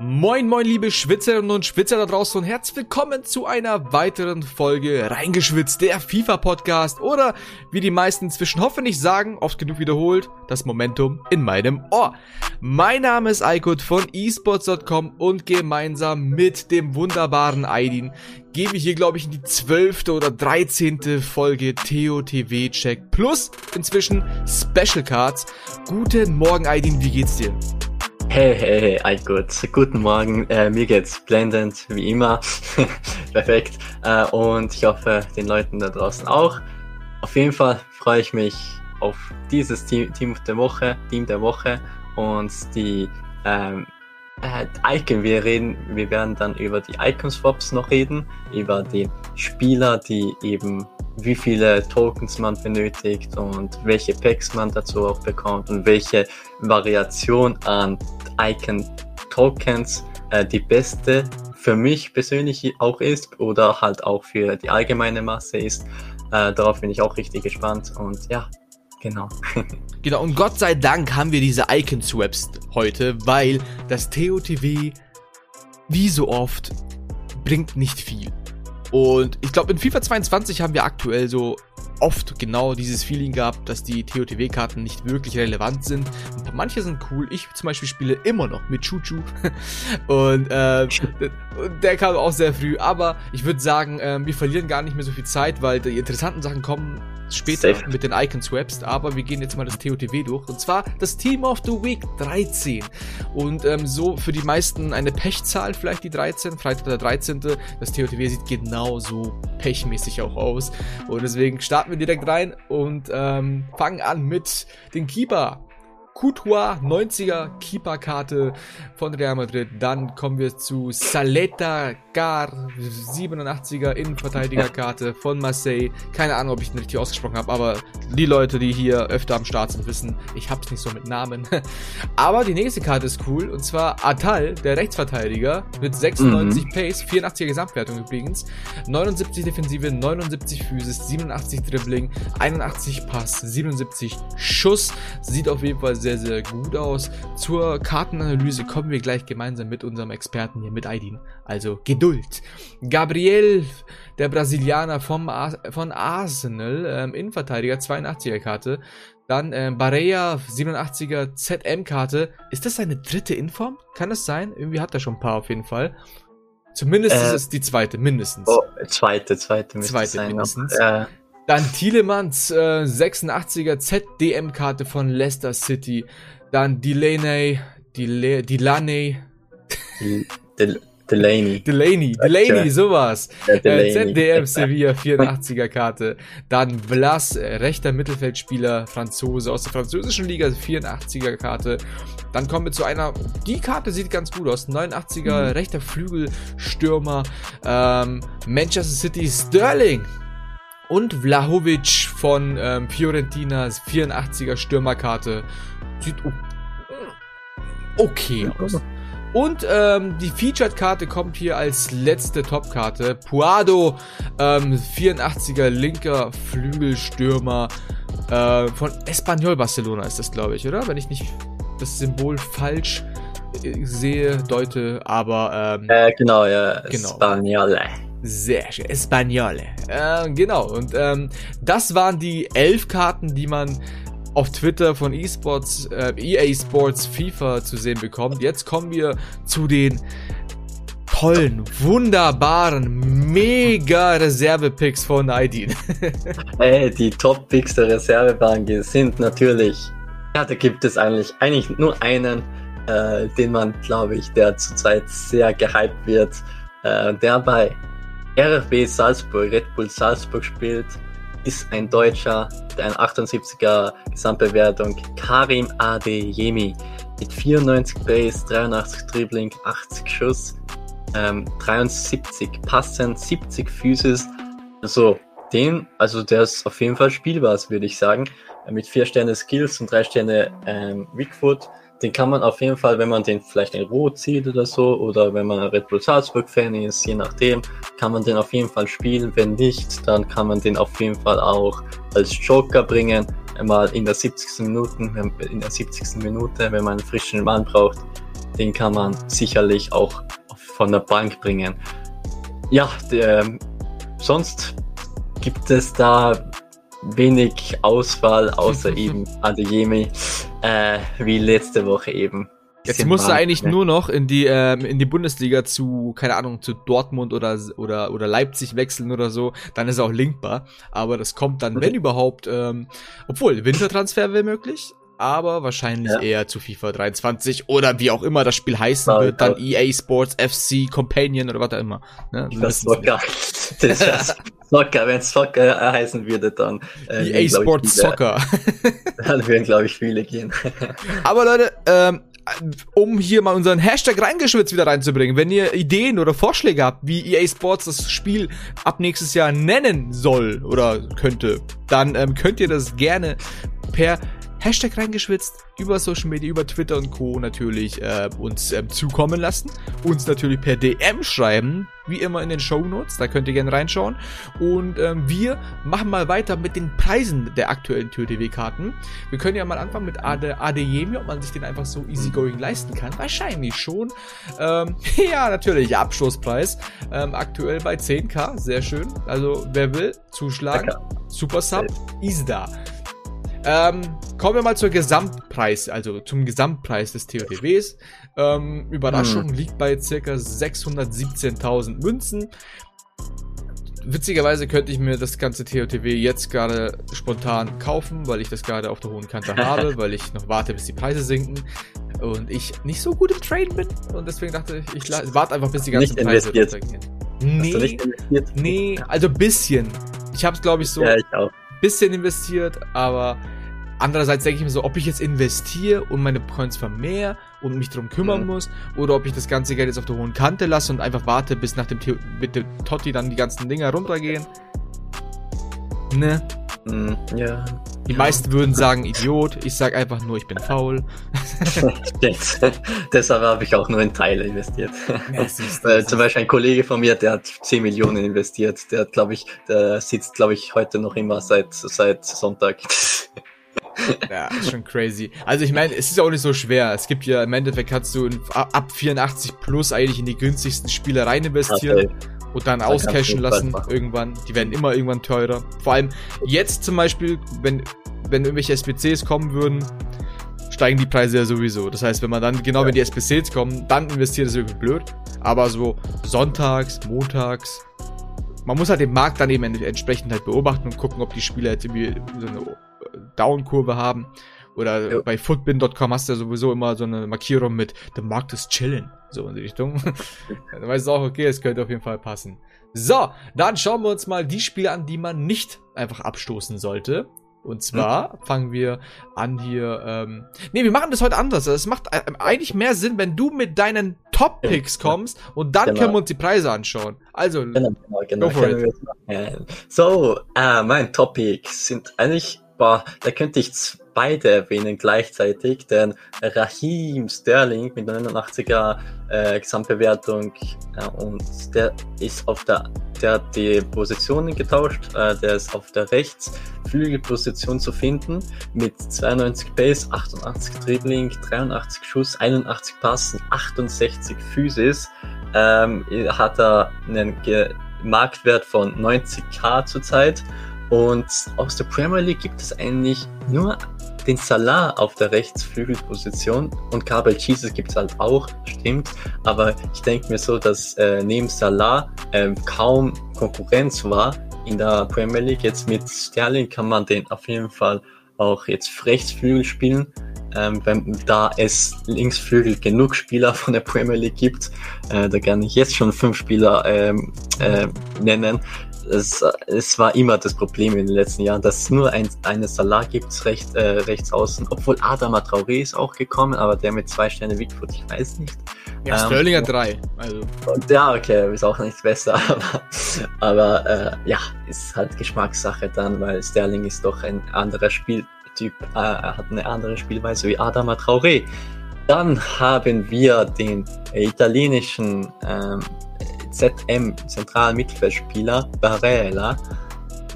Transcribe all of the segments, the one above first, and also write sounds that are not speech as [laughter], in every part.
Moin, moin, liebe Schwitzerinnen und Schwitzer da draußen und herzlich willkommen zu einer weiteren Folge Reingeschwitzt, der FIFA-Podcast oder wie die meisten inzwischen hoffentlich sagen, oft genug wiederholt, das Momentum in meinem Ohr. Mein Name ist Aykut von esports.com und gemeinsam mit dem wunderbaren Aidin gebe ich hier, glaube ich, in die zwölfte oder dreizehnte Folge TOTW-Check plus inzwischen Special Cards. Guten Morgen, Aidin, wie geht's dir? Hey, hey, hey, all gut. Guten Morgen. Äh, mir geht's blendend, wie immer. [laughs] Perfekt. Äh, und ich hoffe, den Leuten da draußen auch. Auf jeden Fall freue ich mich auf dieses Team, Team der Woche, Team der Woche und die ähm, äh, Icon. Wir reden, wir werden dann über die Icon Swaps noch reden, über die Spieler, die eben wie viele Tokens man benötigt und welche Packs man dazu auch bekommt und welche Variation an Icon Tokens äh, die beste für mich persönlich auch ist oder halt auch für die allgemeine Masse ist. Äh, darauf bin ich auch richtig gespannt und ja, genau. [laughs] genau, und Gott sei Dank haben wir diese Icon-Swaps heute, weil das TOTW, wie so oft, bringt nicht viel. Und ich glaube, in FIFA 22 haben wir aktuell so oft genau dieses Feeling gehabt, dass die TOTW-Karten nicht wirklich relevant sind. Manche sind cool. Ich zum Beispiel spiele immer noch mit Chuchu. [laughs] Und äh, [laughs] der kam auch sehr früh. Aber ich würde sagen, äh, wir verlieren gar nicht mehr so viel Zeit, weil die interessanten Sachen kommen später Safe. mit den Icon-Swaps, aber wir gehen jetzt mal das TOTW durch. Und zwar das Team of the Week 13. Und ähm, so für die meisten eine Pechzahl, vielleicht die 13, Freitag der 13. Das TOTW sieht genauso pechmäßig auch aus. Und deswegen starten wir direkt rein und ähm, fangen an mit den Keeper. Courtois 90er Keeper-Karte von Real Madrid. Dann kommen wir zu Saleta Gar 87er Innenverteidiger-Karte von Marseille. Keine Ahnung, ob ich ihn richtig ausgesprochen habe, aber die Leute, die hier öfter am Start sind, wissen, ich hab's nicht so mit Namen. [laughs] aber die nächste Karte ist cool und zwar Atal, der Rechtsverteidiger mit 96 mhm. Pace, 84er Gesamtwertung übrigens, 79 Defensive, 79 Physis, 87 Dribbling, 81 Pass, 77 Schuss. Sieht auf jeden Fall sehr, sehr gut aus. Zur Kartenanalyse kommen wir gleich gemeinsam mit unserem Experten hier, mit Aidin. Also Geduld. Gabriel, der Brasilianer vom Ar von Arsenal, ähm, Innenverteidiger, 82er Karte. Dann ähm, Barea, 87er ZM-Karte. Ist das seine dritte Inform? Kann das sein? Irgendwie hat er schon ein paar auf jeden Fall. Zumindest äh, ist es die zweite, mindestens. Oh, zweite, zweite, zweite mindestens. Äh, dann Thielemanns äh, 86er ZDM-Karte von Leicester City. Dann Delaney, Dele Delaney. Del Delaney. Delaney, Delaney, sowas. Ja, Delaney. Äh, ZDM Sevilla 84er Karte. Dann Blas, äh, rechter Mittelfeldspieler, Franzose aus der französischen Liga, 84er Karte. Dann kommen wir zu einer, die Karte sieht ganz gut aus, 89er, mhm. rechter Flügelstürmer, ähm, Manchester City Sterling, und Vlahovic von ähm, Fiorentina, 84er Stürmerkarte. Sieht okay aus. Und ähm, die Featured-Karte kommt hier als letzte Top-Karte. Puado, ähm, 84er linker Flügelstürmer äh, von Espanyol Barcelona ist das, glaube ich, oder? Wenn ich nicht das Symbol falsch äh, sehe, deute, aber ähm, äh, genau, ja, genau. Espanyol. Sehr schön. Espagnole. Äh, genau. Und ähm, das waren die elf Karten, die man auf Twitter von eSports, äh, EA Sports FIFA zu sehen bekommt. Jetzt kommen wir zu den tollen, wunderbaren, mega Reserve-Picks von Aidin. [laughs] hey, die Top-Picks der Reservebank sind natürlich, ja, da gibt es eigentlich, eigentlich nur einen, äh, den man, glaube ich, der zurzeit sehr gehypt wird, äh, der bei RFB Salzburg, Red Bull Salzburg spielt, ist ein Deutscher, der eine 78er Gesamtbewertung, Karim Adeyemi, mit 94 Base, 83 Dribbling, 80 Schuss, ähm, 73 Passen, 70 Physis. Also den, also der ist auf jeden Fall spielbar, würde ich sagen. Mit 4 Sterne Skills und 3 Sterne ähm, Weakfoot den kann man auf jeden Fall, wenn man den vielleicht in Rot zieht oder so, oder wenn man Red Bull Salzburg-Fan ist, je nachdem, kann man den auf jeden Fall spielen. Wenn nicht, dann kann man den auf jeden Fall auch als Joker bringen, mal in der 70. Minute, in der 70. Minute, wenn man einen frischen Mann braucht. den kann man sicherlich auch von der Bank bringen. Ja, der, sonst gibt es da wenig Auswahl, außer eben Adeyemi, äh, wie letzte Woche eben. Jetzt musst du eigentlich ne? nur noch in die ähm, in die Bundesliga zu keine Ahnung zu Dortmund oder oder oder Leipzig wechseln oder so, dann ist er auch linkbar. Aber das kommt dann, wenn überhaupt, ähm, obwohl Wintertransfer wäre möglich, aber wahrscheinlich ja. eher zu FIFA 23 oder wie auch immer das Spiel heißen Sorry, wird, dann EA Sports FC Companion oder was auch immer. Ne? [laughs] Das Soccer. Das ist Soccer, wenn Soccer heißen würde, dann äh, EA Sports viele, Soccer. [laughs] dann würden glaube ich viele gehen. [laughs] aber Leute, ähm, um hier mal unseren Hashtag reingeschwitzt wieder reinzubringen, wenn ihr Ideen oder Vorschläge habt, wie EA Sports das Spiel ab nächstes Jahr nennen soll oder könnte, dann ähm, könnt ihr das gerne per Hashtag reingeschwitzt, über Social Media, über Twitter und Co. natürlich äh, uns ähm, zukommen lassen. Uns natürlich per DM schreiben, wie immer in den Show Notes, da könnt ihr gerne reinschauen. Und ähm, wir machen mal weiter mit den Preisen der aktuellen TÜRTW-Karten. Wir können ja mal anfangen mit Ade, Adeyemi, ob man sich den einfach so easygoing leisten kann. Wahrscheinlich schon. Ähm, [laughs] ja, natürlich, Abschlusspreis. Ähm, aktuell bei 10k, sehr schön. Also, wer will, zuschlagen. Super Sub, ist da. Ähm, kommen wir mal zur Gesamtpreis, also zum Gesamtpreis des TOTWs. Ähm, Überraschung hm. liegt bei circa 617.000 Münzen. Witzigerweise könnte ich mir das ganze TOTW jetzt gerade spontan kaufen, weil ich das gerade auf der hohen Kante [laughs] habe, weil ich noch warte, bis die Preise sinken und ich nicht so gut im Traden bin und deswegen dachte ich, ich warte einfach, bis die ganzen nicht Preise runtergehen. Nee, nee, also bisschen. Ich habe es glaube ich so ja, ich bisschen investiert, aber Andererseits denke ich mir so, ob ich jetzt investiere und meine Coins vermehre und mich drum kümmern mhm. muss, oder ob ich das ganze Geld jetzt auf der hohen Kante lasse und einfach warte, bis nach dem The mit dem Totti dann die ganzen Dinger runtergehen. Ne? Mhm, ja. Die meisten würden sagen Idiot, ich sag einfach nur, ich bin faul. [laughs] Deshalb habe ich auch nur in Teile investiert. Ja, Zum Beispiel ein Kollege von mir, der hat 10 Millionen investiert. Der glaube ich, der sitzt, glaube ich, heute noch immer seit, seit Sonntag. Ja, ist schon crazy. Also ich meine, es ist ja auch nicht so schwer. Es gibt ja im Endeffekt kannst du in, ab 84 plus eigentlich in die günstigsten Spiele rein investieren okay. und dann auscashen lassen irgendwann. Die werden immer irgendwann teurer. Vor allem jetzt zum Beispiel, wenn, wenn irgendwelche SPCs kommen würden, steigen die Preise ja sowieso. Das heißt, wenn man dann, genau ja. wenn die SPCs kommen, dann investiert ist irgendwie blöd. Aber so sonntags, montags, man muss halt den Markt dann eben entsprechend halt beobachten und gucken, ob die Spieler jetzt irgendwie so eine Down-Kurve haben. Oder ja. bei footbin.com hast du ja sowieso immer so eine Markierung mit The Markt ist chillen. So in die Richtung. [laughs] dann weißt du auch, okay, es könnte auf jeden Fall passen. So, dann schauen wir uns mal die Spiele an, die man nicht einfach abstoßen sollte. Und zwar hm. fangen wir an hier. Ähm, nee, wir machen das heute anders. Es macht äh, eigentlich mehr Sinn, wenn du mit deinen Top-Picks kommst und dann genau. können wir uns die Preise anschauen. Also, genau, genau, genau. So, äh, mein Top-Picks sind eigentlich Boah, da könnte ich beide erwähnen gleichzeitig, denn Raheem Sterling mit 89er äh, Gesamtbewertung äh, und der ist auf der, der hat die Positionen getauscht, äh, der ist auf der Rechtsflügelposition zu finden mit 92 Base, 88 Dribbling, 83 Schuss, 81 Passen, 68 Physis, ähm, hat er einen Ge Marktwert von 90k zurzeit und aus der Premier League gibt es eigentlich nur den Salah auf der Rechtsflügelposition und Gabriel Jesus gibt es halt auch, stimmt. Aber ich denke mir so, dass äh, neben Salah äh, kaum Konkurrenz war in der Premier League. Jetzt mit Sterling kann man den auf jeden Fall auch jetzt Rechtsflügel spielen. Ähm, wenn, da es Linksflügel genug Spieler von der Premier League gibt, äh, da kann ich jetzt schon fünf Spieler ähm, äh, nennen, es, es war immer das Problem in den letzten Jahren, dass es nur ein, eine Salah gibt recht, äh, rechts außen, obwohl Adama Traoré ist auch gekommen, aber der mit zwei Sterne Wickfoot, ich weiß nicht. Ja, ähm, Sterling hat drei. Also. Ja, okay, ist auch nicht besser, [laughs] aber, aber äh, ja, ist halt Geschmackssache dann, weil Sterling ist doch ein anderer Spieltyp, äh, er hat eine andere Spielweise wie Adama Traoré. Dann haben wir den italienischen ähm, ZM, Zentralmittelfeldspieler Barella.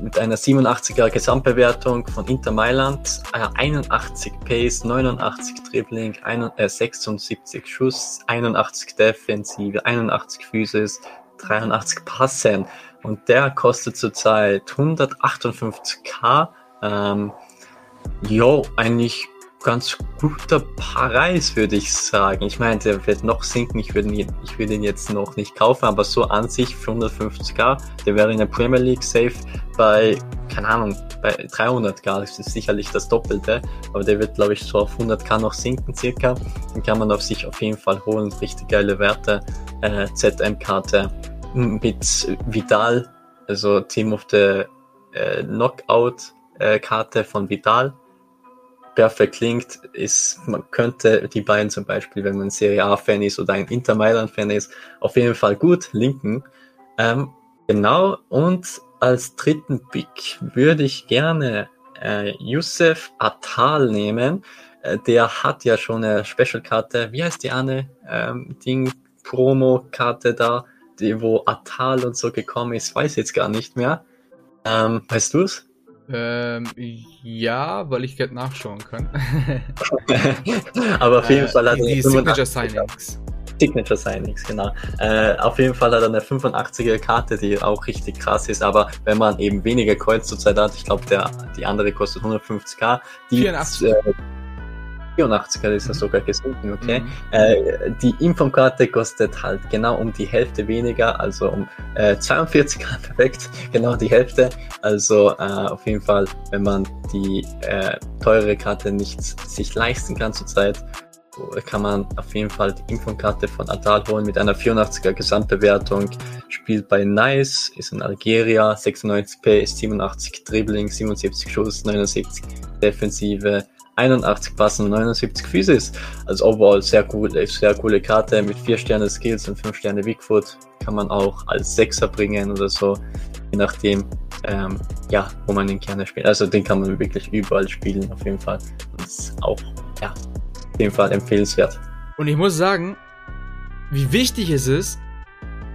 mit einer 87er Gesamtbewertung von Inter Mailand, äh, 81 Pace, 89 Dribbling, ein, äh, 76 Schuss, 81 Defensive, 81 Physis, 83 Passen und der kostet zurzeit 158k. Ähm, jo, eigentlich ganz guter Preis, würde ich sagen. Ich meine, der wird noch sinken. Ich würde ihn, ich würde ihn jetzt noch nicht kaufen, aber so an sich für 150k, der wäre in der Premier League safe bei, keine Ahnung, bei 300k. Das ist sicherlich das Doppelte, aber der wird, glaube ich, so auf 100k noch sinken circa. Den kann man auf sich auf jeden Fall holen. Richtig geile Werte. Äh, ZM-Karte mit Vidal, also Team of the äh, Knockout-Karte äh, von Vidal perfekt klingt, ist, man könnte die beiden zum Beispiel, wenn man Serie A-Fan ist oder ein Inter Mailand-Fan ist, auf jeden Fall gut linken. Ähm, genau, und als dritten Pick würde ich gerne äh, Youssef Atal nehmen. Äh, der hat ja schon eine Special-Karte, wie heißt die Anne? Ähm, Ding, Promo-Karte da, die, wo Atal und so gekommen ist, weiß jetzt gar nicht mehr. Ähm, weißt du's? Ähm, ja, weil ich gerade nachschauen kann. [laughs] Aber auf jeden äh, Fall hat er die Signature Signings. Signature Signings, genau. Äh, auf jeden Fall hat er eine 85er Karte, die auch richtig krass ist, aber wenn man eben weniger Coins zurzeit hat, ich glaube, die andere kostet 150k, die 84. Äh, 84er ist das sogar gesunken, okay. Mhm. Äh, die Informkarte kostet halt genau um die Hälfte weniger, also um äh, 42er, [laughs] perfekt, genau die Hälfte. Also äh, auf jeden Fall, wenn man die äh, teure Karte nicht sich leisten kann zurzeit, kann man auf jeden Fall die Informkarte von Adal holen mit einer 84er Gesamtbewertung. Spielt bei Nice, ist in Algeria, 96 P, 87 Dribbling, 77 Schuss, 79 Defensive, 81 Passen, 79 Physis. Also overall sehr cool, sehr coole Karte mit 4 Sterne Skills und 5 Sterne Bigfoot. Kann man auch als Sechser bringen oder so, je nachdem, ähm, ja, wo man den gerne spielt. Also den kann man wirklich überall spielen, auf jeden Fall. Das ist auch, ja, auf jeden Fall empfehlenswert. Und ich muss sagen, wie wichtig es ist,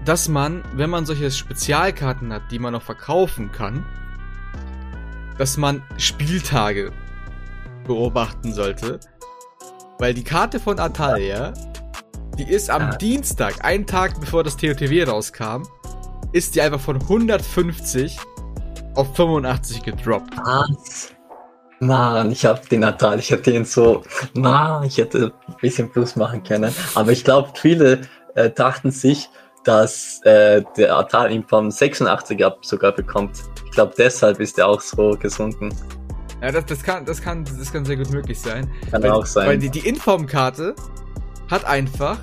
dass man, wenn man solche Spezialkarten hat, die man noch verkaufen kann, dass man Spieltage beobachten sollte. Weil die Karte von Atalia, die ist am ja. Dienstag, einen Tag bevor das TOTW rauskam, ist die einfach von 150 auf 85 gedroppt. Was? Mann, ich hab den Natal, ich hätte ihn so, na, ich hätte ein bisschen Plus machen können. Aber ich glaube, viele äh, dachten sich, dass äh, der Atal ihn vom 86 ab sogar bekommt. Ich glaube, deshalb ist er auch so gesunken. Ja, das, das, kann, das, kann, das kann sehr gut möglich sein. Kann weil, auch sein. Weil die, die Informkarte hat einfach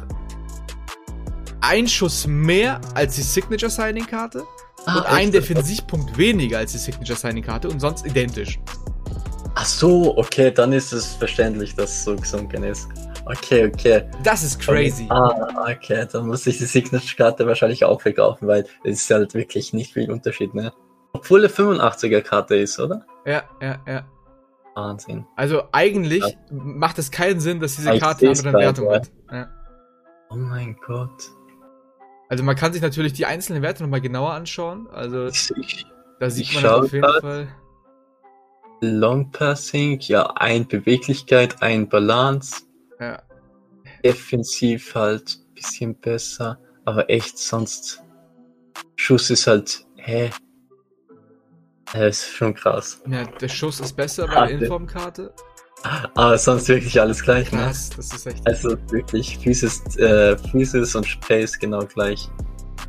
einen Schuss mehr als die Signature Signing Karte ah, und einen Defensivpunkt weniger als die Signature Signing Karte und sonst identisch. Ach so, okay, dann ist es verständlich, dass es so gesunken ist. Okay, okay. Das ist crazy. Ah, okay, dann muss ich die Signature-Karte wahrscheinlich auch verkaufen, weil es ist halt wirklich nicht viel Unterschied, ne? Obwohl eine 85er-Karte ist, oder? Ja, ja, ja. Wahnsinn. Also eigentlich ja. macht es keinen Sinn, dass diese Karte eine andere Wertung hat. Ja. Oh mein Gott. Also man kann sich natürlich die einzelnen Werte nochmal genauer anschauen. Also ich, da sieht man das auf jeden grad. Fall. Long Passing, ja, ein Beweglichkeit, ein Balance. Ja. Defensiv halt ein bisschen besser, aber echt sonst Schuss ist halt, hä? Das ist schon krass. Ja, der Schuss ist besser bei der Informkarte. Aber sonst wirklich alles gleich, ne? Krass, das ist echt. Also wirklich, Physis, äh, Physis und Pace genau gleich.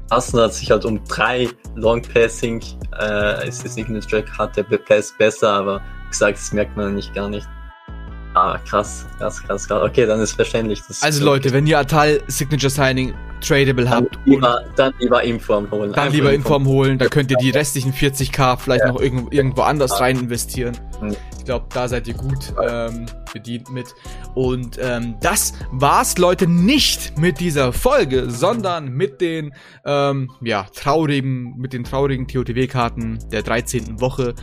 Arsenal hat sich halt um drei Long Passing, äh, ist die Signature hat der Pass besser, aber gesagt, das merkt man nicht gar nicht. Ah, krass, krass, krass, krass. Okay, dann ist verständlich. also Leute, wenn ihr Atal Signature Signing tradable dann habt. Lieber, dann lieber Inform holen. Dann lieber Inform holen, da könnt ihr die restlichen 40k vielleicht ja. noch irgendwo, irgendwo anders rein investieren. Mhm. Ich glaube, da seid ihr gut ähm, bedient mit. Und ähm, das war's, Leute, nicht mit dieser Folge, sondern mit den ähm, ja, traurigen, mit den traurigen TOTW-Karten der 13. Woche.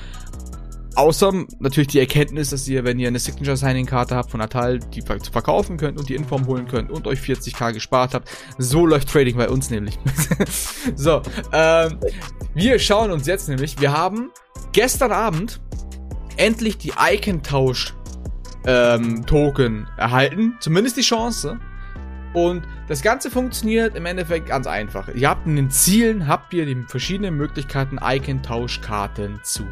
Außer natürlich die Erkenntnis, dass ihr, wenn ihr eine Signature Signing Karte habt von Natal, die zu verkaufen könnt und die Inform holen könnt und euch 40k gespart habt. So läuft Trading bei uns nämlich. [laughs] so, ähm, wir schauen uns jetzt nämlich, wir haben gestern Abend endlich die Icon-Tausch ähm, Token erhalten. Zumindest die Chance. Und das Ganze funktioniert im Endeffekt ganz einfach. Ihr habt in den Zielen, habt ihr die verschiedenen Möglichkeiten, Icon-Tauschkarten zu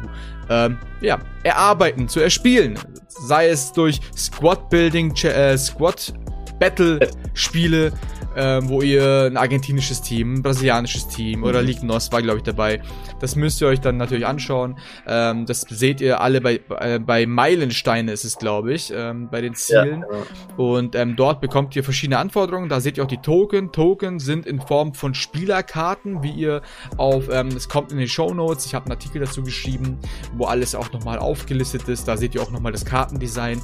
ähm, ja, erarbeiten, zu erspielen. Sei es durch Squad-Building, äh, Squad-Battle-Spiele, äh, wo ihr ein argentinisches Team, ein brasilianisches Team oder mhm. League NOS war, glaube ich, dabei. Das müsst ihr euch dann natürlich anschauen. Ähm, das seht ihr alle bei, äh, bei Meilensteine ist es, glaube ich, ähm, bei den Zielen. Ja, genau. Und ähm, dort bekommt ihr verschiedene Anforderungen. Da seht ihr auch die Token. Token sind in Form von Spielerkarten, wie ihr auf, ähm, es kommt in den Show Notes. Ich habe einen Artikel dazu geschrieben, wo alles auch nochmal aufgelistet ist. Da seht ihr auch nochmal das Kartendesign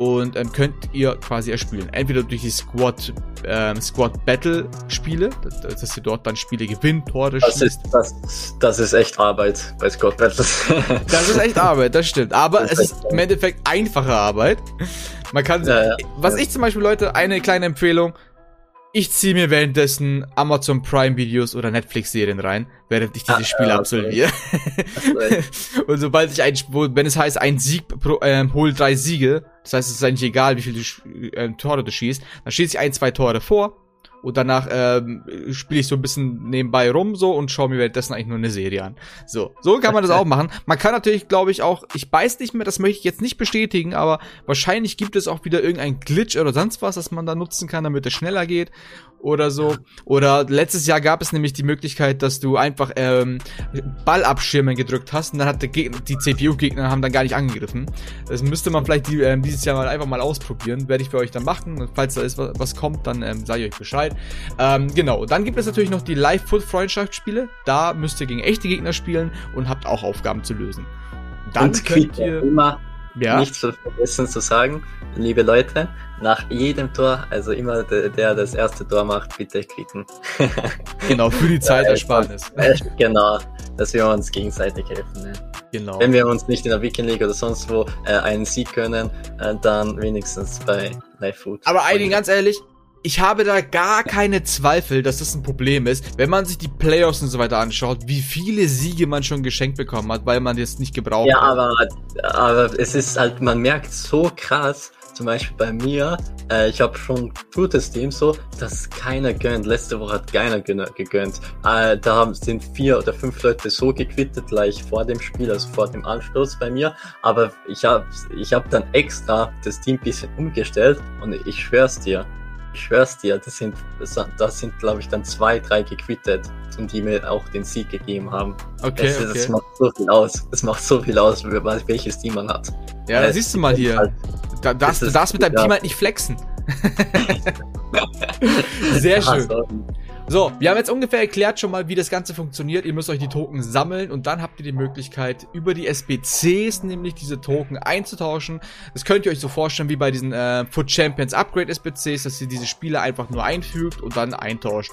und ähm, könnt ihr quasi erspielen. Entweder durch die Squad, ähm, Squad Battle Spiele, dass, dass ihr dort dann Spiele gewinnt, Tore das schießt. Ist, das, das ist echt Arbeit bei Squad Battles. [laughs] das ist echt Arbeit, das stimmt. Aber das es ist im Endeffekt einfache Arbeit. Man kann, ja, ja. was ich zum Beispiel, Leute, eine kleine Empfehlung, ich ziehe mir währenddessen Amazon Prime Videos oder Netflix Serien rein, während ich diese ah, Spiele absolviere. [laughs] und sobald ich ein, wenn es heißt, ein Sieg pro, ähm, hol drei Siege, das heißt, es ist eigentlich egal, wie viele äh, Tore du schießt, dann schieße ich ein, zwei Tore vor und danach ähm, spiele ich so ein bisschen nebenbei rum so und schaue mir währenddessen eigentlich nur eine Serie an. So, so kann man das auch machen. Man kann natürlich, glaube ich, auch, ich weiß nicht mehr, das möchte ich jetzt nicht bestätigen, aber wahrscheinlich gibt es auch wieder irgendein Glitch oder sonst was, das man da nutzen kann, damit es schneller geht oder so. Oder letztes Jahr gab es nämlich die Möglichkeit, dass du einfach ähm, Ballabschirmen gedrückt hast und dann hat der Gegner, die CPU-Gegner haben dann gar nicht angegriffen. Das müsste man vielleicht die, ähm, dieses Jahr mal einfach mal ausprobieren. Werde ich für euch dann machen. falls da ist was, was kommt, dann ähm, sage ich euch Bescheid. Ähm, genau. Dann gibt es natürlich noch die Live-Foot-Freundschaftsspiele. Da müsst ihr gegen echte Gegner spielen und habt auch Aufgaben zu lösen. Dann und könnt ihr immer ja? nicht zu vergessen zu sagen, liebe Leute, nach jedem Tor, also immer der, der das erste Tor macht, bitte klicken. [laughs] genau, für die Zeitersparnis. genau, dass wir uns gegenseitig helfen. Ne? Genau. Wenn wir uns nicht in der Weekend League oder sonst wo äh, einen Sieg können, äh, dann wenigstens bei Live Food. Aber Einigen, ganz ehrlich, ich habe da gar keine Zweifel, dass das ein Problem ist, wenn man sich die Playoffs und so weiter anschaut, wie viele Siege man schon geschenkt bekommen hat, weil man jetzt nicht gebraucht ja, hat. Ja, aber, aber es ist halt, man merkt so krass, zum Beispiel bei mir, äh, ich habe schon gutes Team so, dass keiner gönnt. Letzte Woche hat keiner gegönnt. Äh, da sind vier oder fünf Leute so gequittet gleich vor dem Spiel, also vor dem Anstoß bei mir. Aber ich habe ich hab dann extra das Team bisschen umgestellt und ich schwör's dir, ich schwör's dir, das sind, das sind, glaube ich, dann zwei, drei gequittet, und die mir auch den Sieg gegeben haben. Okay, das, okay. das macht so viel aus. Das macht so viel aus, welches Team man hat. Ja, da siehst du mal hier. Halt, da, darfst, du darfst mit deinem ja. Team halt nicht flexen. [laughs] Sehr [laughs] schön. So, wir haben jetzt ungefähr erklärt schon mal, wie das Ganze funktioniert. Ihr müsst euch die Token sammeln und dann habt ihr die Möglichkeit, über die SBCs nämlich diese Token einzutauschen. Das könnt ihr euch so vorstellen wie bei diesen äh, Foot Champions Upgrade SBCs, dass ihr diese Spiele einfach nur einfügt und dann eintauscht.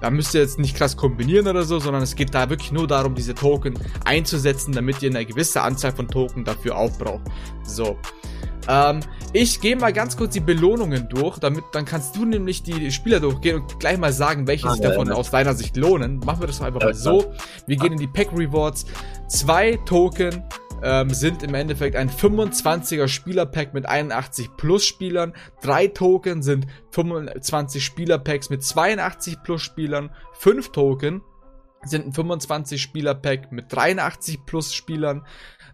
Da müsst ihr jetzt nicht krass kombinieren oder so, sondern es geht da wirklich nur darum, diese Token einzusetzen, damit ihr eine gewisse Anzahl von Token dafür aufbraucht. So. Ähm, ich gehe mal ganz kurz die Belohnungen durch, damit dann kannst du nämlich die Spieler durchgehen und gleich mal sagen, welche ah, sich davon ja, aus deiner Sicht lohnen. Machen wir das einfach mal so. Wir gehen in die Pack Rewards. Zwei Token ähm, sind im Endeffekt ein 25er Spielerpack mit 81 plus Spielern. Drei Token sind 25 Spielerpacks mit 82 plus Spielern. Fünf Token sind ein 25 Spielerpack mit 83 plus Spielern.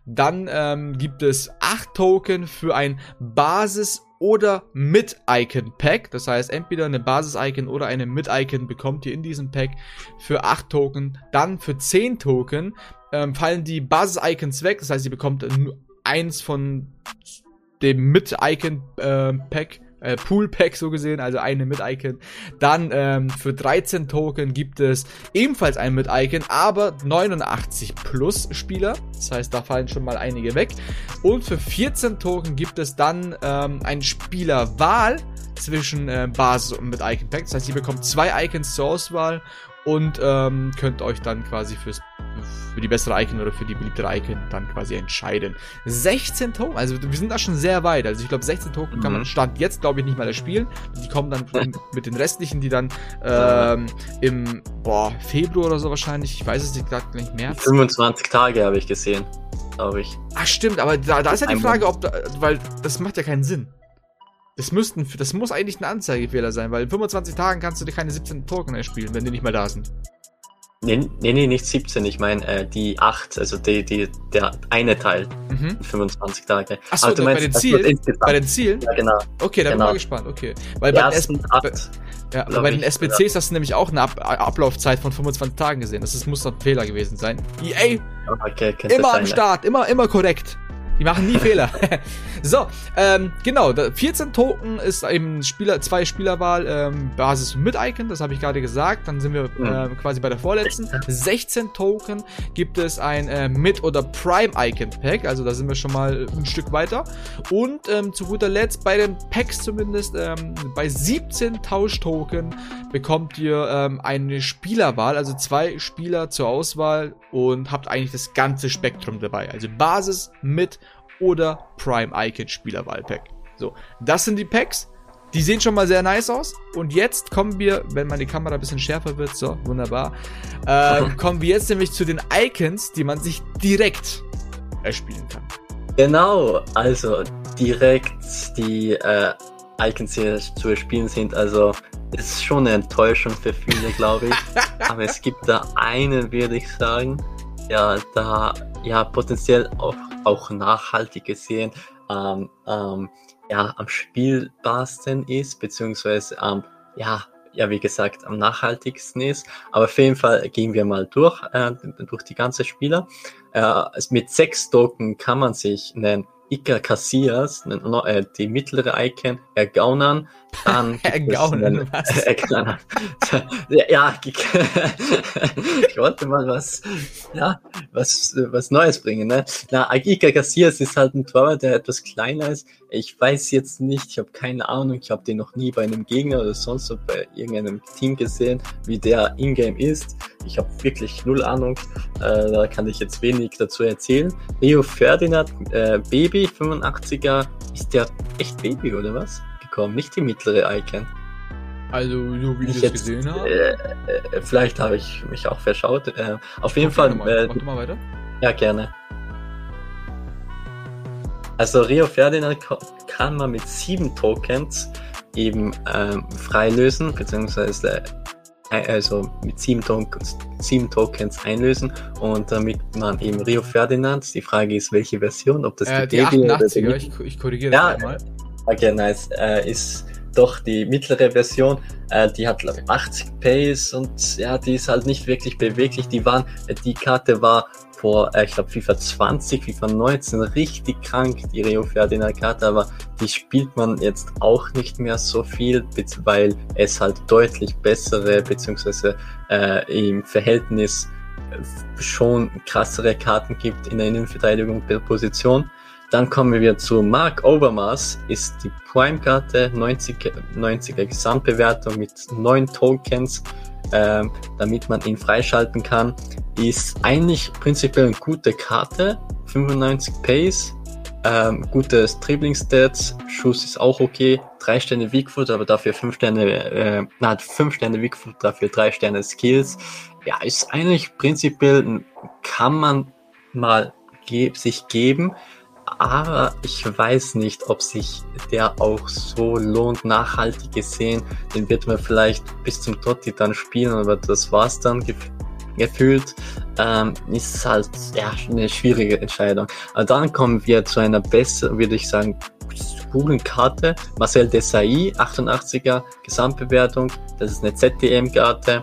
Dann ähm, gibt es 8 Token für ein Basis- oder Mit-Icon-Pack. Das heißt, entweder eine Basis-Icon oder eine Mit-Icon bekommt ihr in diesem Pack für 8 Token. Dann für 10 Token ähm, fallen die Basis-Icons weg. Das heißt, ihr bekommt nur eins von dem Mit-Icon-Pack. Äh, äh, Pool Pack so gesehen, also eine mit Icon. Dann ähm, für 13 Token gibt es ebenfalls ein mit Icon, aber 89 plus Spieler. Das heißt, da fallen schon mal einige weg. Und für 14 Token gibt es dann ähm, eine Spielerwahl zwischen äh, Basis und mit Icon Pack. Das heißt, ihr bekommt zwei Icons zur Auswahl und ähm, könnt euch dann quasi fürs für die bessere Icon oder für die beliebtere Icon dann quasi entscheiden. 16 Token, also wir sind da schon sehr weit. Also ich glaube 16 Token kann man Mhm. Stand jetzt glaube ich nicht mal spielen. Die kommen dann [laughs] mit den restlichen, die dann ähm, im boah, Februar oder so wahrscheinlich, ich weiß es nicht, gerade nicht März. 25 Tage habe ich gesehen, glaube ich. Ach stimmt, aber da, da ist ja die Frage, ob da, weil das macht ja keinen Sinn. Das müssten, das muss eigentlich ein Anzeigefehler sein, weil in 25 Tagen kannst du dir keine 17 Token erspielen, wenn die nicht mehr da sind. Nee, nee, nee nicht 17, ich meine äh, die 8, also die, die, der eine Teil, Mhm. 25 Tage. Ach so, Aber du bei den Zielen? Bei den Zielen? Ja, genau. Okay, da bin ich Genau. mal gespannt, okay. Weil bei den, ersten bei, 8. ja, bei den SBCs hast du nämlich auch eine Ab Ablaufzeit von 25 Tagen gesehen. Das ist, muss doch ein Fehler gewesen sein. EA, Okay, immer am. Start, immer, immer korrekt. Die machen nie [laughs] Fehler. so, ähm, genau, da- 14 Token ist eben Spieler, zwei Spielerwahl, ähm, Basis mit Icon, das habe ich gerade gesagt. Dann sind wir Mhm. ähm, quasi bei der vorletzten. 16 Token gibt es ein äh, Mid- oder Prime-Icon-Pack, also da sind wir schon mal ein Stück weiter. Und ähm, zu guter Letzt, bei den Packs zumindest, ähm, bei 17 Tauschtoken bekommt ihr ähm, eine Spielerwahl, also zwei Spieler zur Auswahl und habt eigentlich das ganze Spektrum dabei. Also Basis, mit oder Prime Icon Spielerwahlpack. So, das sind die Packs. Die sehen schon mal sehr nice aus. Und jetzt kommen wir, wenn meine Kamera ein bisschen schärfer wird, so, wunderbar, ähm, [laughs] kommen wir jetzt nämlich zu den Icons, die man sich direkt erspielen kann. Genau, also direkt die äh, Icons hier zu erspielen sind, also ist schon eine Enttäuschung für viele, glaube ich. [laughs] Aber es gibt da einen, würde ich sagen, ja, da ja potenziell auch, auch nachhaltig gesehen ähm, ähm, ja, am spielbarsten ist, beziehungsweise am, ja, ja, wie gesagt, am nachhaltigsten ist. Aber auf jeden Fall gehen wir mal durch, äh, durch die ganze Spieler. Äh, mit sechs Token kann man sich einen Iker Casillas, einen, äh, die mittlere Icon, ergaunern. [laughs] Dann einen- was? [laughs] Ja, [laughs] ich wollte mal was, ja, was, was Neues bringen, ne? Na, Iker Casillas ist halt ein Torwart, der etwas kleiner ist. Ich weiß jetzt nicht, ich habe keine Ahnung, ich habe den noch nie bei einem Gegner oder sonst so bei irgendeinem Team gesehen, wie der Ingame ist. Ich habe wirklich null Ahnung, äh, da kann ich jetzt wenig dazu erzählen. Rio Ferdinand, äh, Baby, 85er, ist der echt Baby oder was? Gekommen, nicht die mittlere Icon. Also, so wie Ich ich jetzt, gesehen habe. Äh, äh, vielleicht habe ich mich auch verschaut. Äh, auf jeden Fall, Mach äh, mal, mach mal weiter. ja, gerne. Also Rio Ferdinand kann man mit sieben Tokens eben ähm, freilösen, beziehungsweise äh, also mit sieben Tokens, sieben Tokens einlösen und damit man eben Rio Ferdinand, die Frage ist, welche Version, ob das Äh, die Baby oder die 88er, ich, ich korrigiere Ja, das einmal. Okay, nice. Äh, ist doch die mittlere Version. Äh, die hat glaub ich, 80 Pace und ja, die ist halt nicht wirklich beweglich. Die waren, die Karte war vor, äh, ich glaube, FIFA 20, FIFA 19 richtig krank, die Rio Ferdinand Karte, aber die spielt man jetzt auch nicht mehr so viel, weil es halt deutlich bessere, beziehungsweise äh, im Verhältnis äh, schon krassere Karten gibt in der Innenverteidigung per Position. Dann kommen wir zu Mark Overmars, ist die Prime-Karte, 90, 90er Gesamtbewertung mit 9 Tokens, ähm, damit man ihn freischalten kann. Ist eigentlich prinzipiell eine gute Karte, 95 Pace, ähm, gutes Dribbling-Stats, Schuss ist auch okay, 3 Sterne Weakfoot, aber dafür 5 Sterne, äh, na, 5 Sterne Weakfoot, dafür 3 Sterne Skills. Ja, ist eigentlich prinzipiell, kann man mal ge sich geben, aber ich weiß nicht, ob sich der auch so lohnt, nachhaltig gesehen. Den wird man vielleicht bis zum Totti dann spielen, aber das war's dann gef gefühlt. Ähm, ist halt ja eine schwierige Entscheidung. Aber dann kommen wir zu einer besseren, würde ich sagen, coolen Karte. Marcel Desailly, 88er Gesamtbewertung. Das ist eine ZDM-Karte,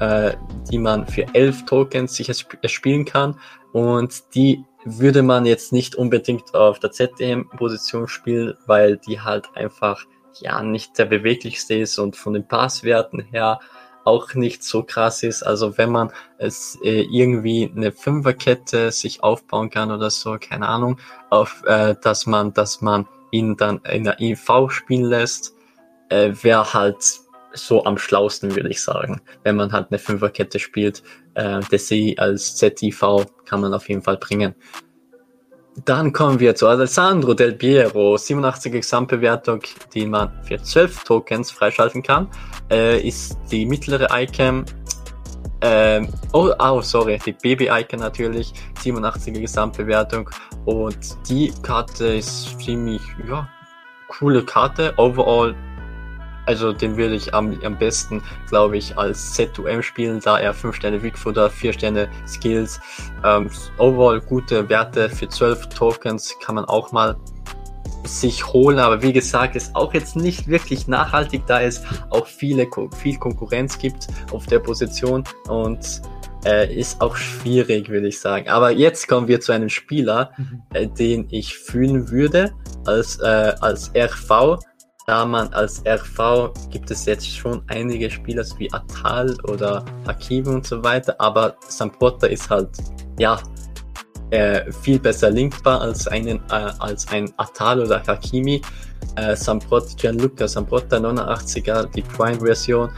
äh, die man für 11 Tokens sich ersp- erspielen kann. Und die würde man jetzt nicht unbedingt auf der ZDM-Position spielen, weil die halt einfach ja nicht der beweglichste ist und von den Passwerten her auch nicht so krass ist. Also wenn man es äh, irgendwie eine Fünferkette sich aufbauen kann oder so, keine Ahnung, auf äh, dass man, dass man ihn dann in der IV spielen lässt, äh, wäre halt so am schlausten, würde ich sagen. Wenn man halt eine Fünferkette spielt, äh, Desi als ZIV kann man auf jeden Fall bringen. Dann kommen wir zu Alessandro Del Piero, 87er Gesamtbewertung, die man für 12 Tokens freischalten kann. Äh, ist die mittlere Icon, ähm, oh, oh, sorry, die Baby-Icon natürlich, 87er Gesamtbewertung. Und die Karte ist ziemlich, ja, coole Karte. Overall also den würde ich am, am besten, glaube ich, als Z2M spielen, da er 5 Sterne Bigfooter, 4 Sterne Skills, ähm, overall gute Werte für 12 Tokens kann man auch mal sich holen, aber wie gesagt, ist auch jetzt nicht wirklich nachhaltig, da es auch viele, viel Konkurrenz gibt auf der Position und äh, ist auch schwierig, würde ich sagen. Aber jetzt kommen wir zu einem Spieler, mhm. äh, den ich fühlen würde als, äh, als RV da man als RV gibt es jetzt schon einige Spieler wie Atal oder Hakim und so weiter, aber Samporta ist halt, ja, äh, viel besser linkbar als, einen, äh, als ein Atal oder Hakimi. Äh, Samporta, Gianluca Samporta 89er, die Prime-Version,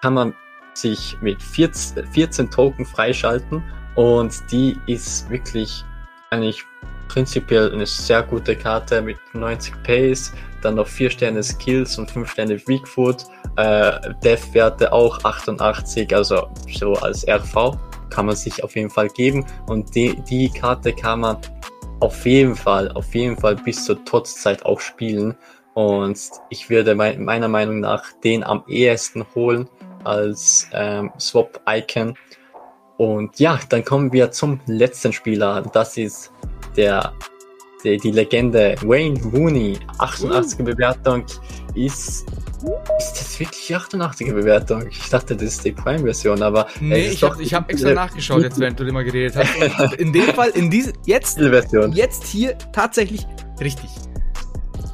kann man sich mit 14, 14 Token freischalten und die ist wirklich eigentlich prinzipiell eine sehr gute Karte mit 90 Pace, dann noch 4 Sterne Skills und 5 Sterne Weakfoot, äh, Death-Werte auch 88, also so als RV kann man sich auf jeden Fall geben und die, die Karte kann man auf jeden Fall, auf jeden Fall bis zur Todeszeit auch spielen und ich würde mein, meiner Meinung nach den am ehesten holen als ähm, Swap-Icon. Und ja, dann kommen wir zum letzten Spieler. Das ist der, der die Legende Wayne Mooney, 88er uh. Bewertung, ist. Ist das wirklich 88er Bewertung? Ich dachte, das ist die Prime-Version, aber. Nee, ich habe hab extra nachgeschaut, jetzt während du immer geredet hast. in dem [laughs] Fall, in diese, jetzt, jetzt hier tatsächlich richtig.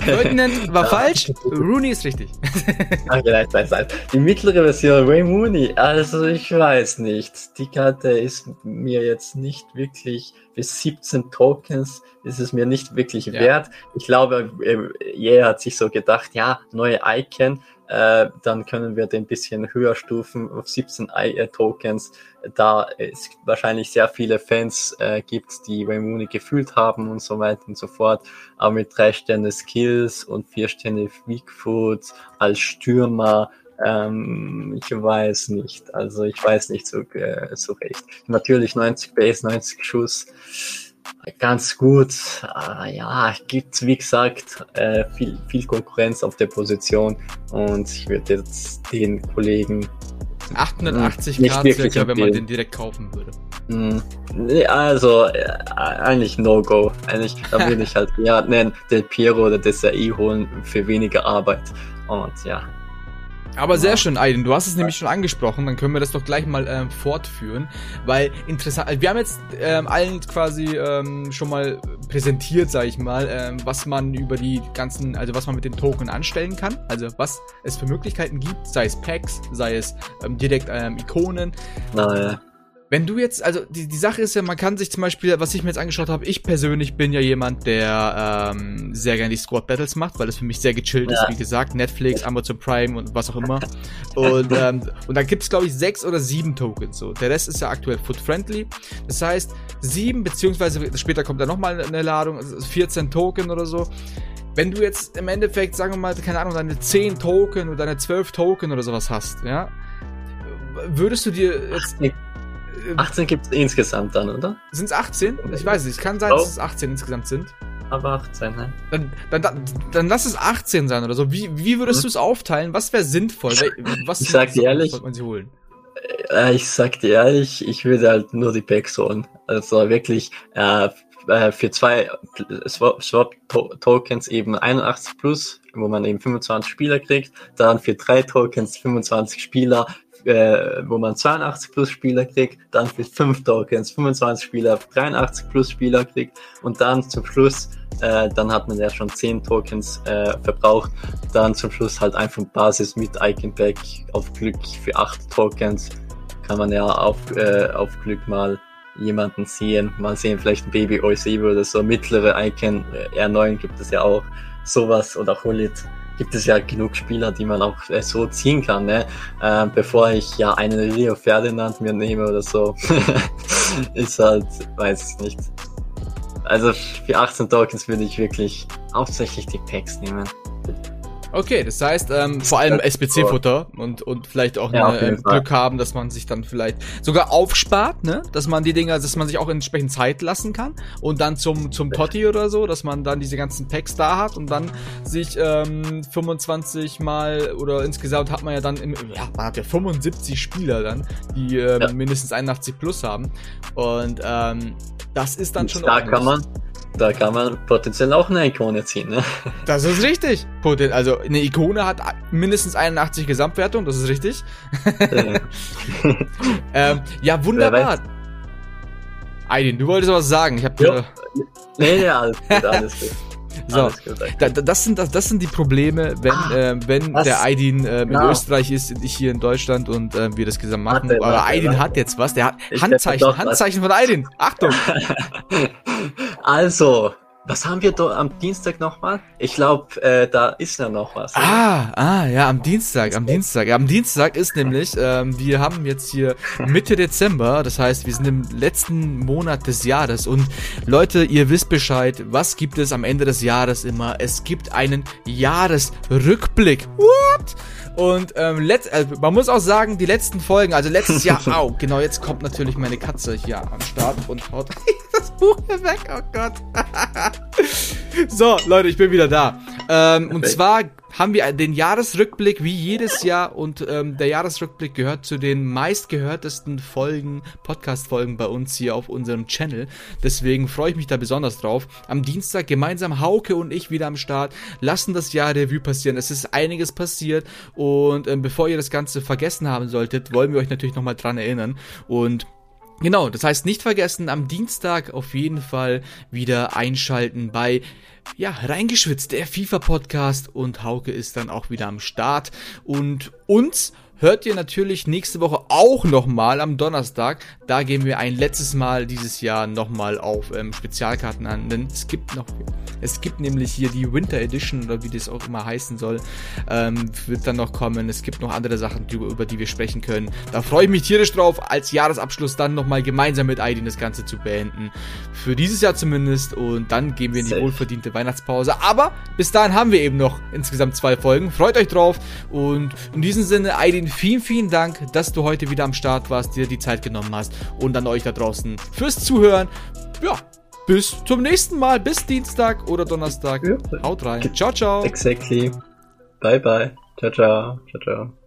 Leutnant [laughs] war falsch, Rooney ist richtig. [laughs] Die mittlere Version, Ray Mooney, also ich weiß nicht. Die Karte ist mir jetzt nicht wirklich, bis 17 Tokens ist es mir nicht wirklich ja. wert. Ich glaube, jeder hat sich so gedacht, ja, neue Icon, äh, dann können wir den bisschen höher stufen auf 17 I Tokens, da es wahrscheinlich sehr viele Fans äh, gibt, die Waymuni gefühlt haben und so weiter und so fort. Aber mit drei Sterne Skills und vier Sterne Weakfoot als Stürmer ähm, ich weiß nicht. Also ich weiß nicht so, äh, so recht. Natürlich 90 Base, 90 Schuss ganz gut. Äh, ja, gibt wie gesagt äh, viel, viel Konkurrenz auf der Position und ich würde jetzt den Kollegen 880 nicht Grad circa, wenn man den direkt kaufen würde. Hm, also äh, eigentlich No-Go. Eigentlich da würde [laughs] ich halt ja nennen Del Piero oder Desai holen für weniger Arbeit und ja. Aber sehr schön, Aiden. Du hast es nämlich schon angesprochen. Dann können wir das doch gleich mal ähm, fortführen. Weil interessant, also wir haben jetzt ähm, allen quasi ähm, schon mal präsentiert, sage ich mal, ähm, was man über die ganzen, also was man mit den Token anstellen kann. Also was es für Möglichkeiten gibt, sei es Packs, sei es ähm, direkt ähm, Ikonen. Naja. Wenn du jetzt, also die, die Sache ist ja, man kann sich zum Beispiel, was ich mir jetzt angeschaut habe, ich persönlich bin ja jemand, der ähm, sehr gerne die Squad Battles macht, weil das für mich sehr gechillt ja. ist, wie gesagt, Netflix, Amazon Prime und was auch immer. und, ähm, und da gibt es, glaube ich, sechs oder sieben Tokens. So. Der Rest ist ja aktuell foot-friendly. Das heißt, sieben, beziehungsweise später kommt da nochmal eine Ladung, 14 also Token oder so. Wenn du jetzt im Endeffekt, sagen wir mal, keine Ahnung, deine 10 Token oder deine 12 Token oder sowas hast, ja, würdest du dir jetzt 18 gibt es insgesamt dann, oder? Sind es 18? Ich weiß nicht. Kann sein, oh. dass es 18 insgesamt sind. Aber 18, ne? Dann, dann, dann, dann lass es 18 sein oder so. Wie, wie würdest mhm. du es aufteilen? Was wäre sinnvoll? Was ich sag dir ehrlich, sollte man sie holen? Äh, ich sag dir ehrlich, ich würde halt nur die Packs holen. Also wirklich äh, äh für zwei Swap-Tokens eben 81 plus, wo man eben 25 Spieler kriegt. Dann für drei Tokens 25 Spieler äh, wo man 82 plus Spieler kriegt, dann für 5 Tokens 25 Spieler, 83 plus Spieler kriegt und dann zum Schluss, äh, dann hat man ja schon 10 Tokens äh, verbraucht, dann zum Schluss halt einfach Basis mit Icon Pack auf Glück für 8 Tokens kann man ja auf, äh, auf Glück mal jemanden sehen, mal sehen, vielleicht ein Baby Oisebe oder so, mittlere Icon, äh, R9 gibt es ja auch, sowas oder Hulit gibt es ja genug Spieler, die man auch äh, so ziehen kann, ne? Äh, bevor ich ja einen Rio Ferdinand mir nehme oder so. [laughs] ist halt, weiß ich nicht. Also für 18 Tokens würde ich wirklich hauptsächlich die Packs nehmen. Okay, das heißt, ähm, vor allem SBC-Futter und, und vielleicht auch Ja, eine, äh. Glück haben, dass man sich dann vielleicht sogar aufspart, ne? Dass man die Dinger, dass man sich auch entsprechend Zeit lassen kann und dann zum, zum Potti oder so, dass man dann diese ganzen Packs da hat und dann sich ähm, 25 mal oder insgesamt hat man ja dann im, ja, man hat ja 75 Spieler dann, die ähm, Ja. mindestens 81 plus haben. Und ähm, das ist dann schon da kann man, da kann man potenziell auch eine Ikone ziehen, ne? Das ist richtig. Also eine Ikone hat mindestens 81 Gesamtwertung, das ist richtig. Äh, [laughs] Ähm, ja, wunderbar. Aydin, du wolltest was sagen. Ich habe Ja. nee, nee, alles gut, alles gut. [laughs] so. Da, das, sind, das, das sind die Probleme, wenn, Ah, ähm, wenn was? der Aydin ähm, in Genau. Österreich ist und ich hier in Deutschland und ähm, wir das zusammen machen. Warte, Aber warte. hat jetzt was. Der hat Ich Handzeichen, doch was. Handzeichen von Aydin. Achtung. [laughs] Also, was haben wir da am Dienstag nochmal? Ich glaube, äh, da ist ja noch was. Ah, ah, ja, am Dienstag, am Dienstag. Ja, am Dienstag ist nämlich, ähm, wir haben jetzt hier Mitte Dezember, das heißt, wir sind im letzten Monat des Jahres und Leute, ihr wisst Bescheid, was gibt es am Ende des Jahres immer? Es gibt einen Jahresrückblick. What? Und ähm, letzt, äh, man muss auch sagen, die letzten Folgen, also letztes Jahr, [laughs] au, genau, jetzt kommt natürlich meine Katze hier am Start und haut [laughs] das Buch hier weg, oh Gott. so, Leute, ich bin wieder da. Ähm, und zwar haben wir den Jahresrückblick wie jedes Jahr und ähm, der Jahresrückblick gehört zu den meistgehörtesten Folgen, Podcast-Folgen bei uns hier auf unserem Channel. Deswegen freue ich mich da besonders drauf. Am Dienstag gemeinsam Hauke und ich wieder am Start, lassen das Jahr Revue passieren. Es ist einiges passiert und ähm, bevor ihr das Ganze vergessen haben solltet, wollen wir euch natürlich nochmal dran erinnern und Genau, das heißt nicht vergessen, am Dienstag auf jeden Fall wieder einschalten bei ja, reingeschwitzt, der FIFA-Podcast und Hauke ist dann auch wieder am Start. Und uns hört ihr natürlich nächste Woche auch nochmal am Donnerstag. Da gehen wir ein letztes Mal dieses Jahr nochmal auf ähm, Spezialkarten an, denn es gibt noch, es gibt nämlich hier die Winter Edition oder wie das auch immer heißen soll, ähm, wird dann noch kommen. Es gibt noch andere Sachen, die, über die wir sprechen können. Da freue ich mich tierisch drauf, als Jahresabschluss dann nochmal gemeinsam mit Aidin das Ganze zu beenden. Für dieses Jahr zumindest und dann gehen wir in die Safe. wohlverdiente Weihnachtspause. Aber bis dahin haben wir eben noch insgesamt zwei Folgen. Freut euch drauf und in diesem Sinne, Aidin, vielen, vielen Dank, dass du heute wieder am Start warst, dir die Zeit genommen hast und an euch da draußen fürs Zuhören. Ja, bis zum nächsten Mal, bis Dienstag oder Donnerstag. Ja. Haut rein. Ciao, ciao. Exactly. Bye bye. Ciao, ciao. Ciao, ciao.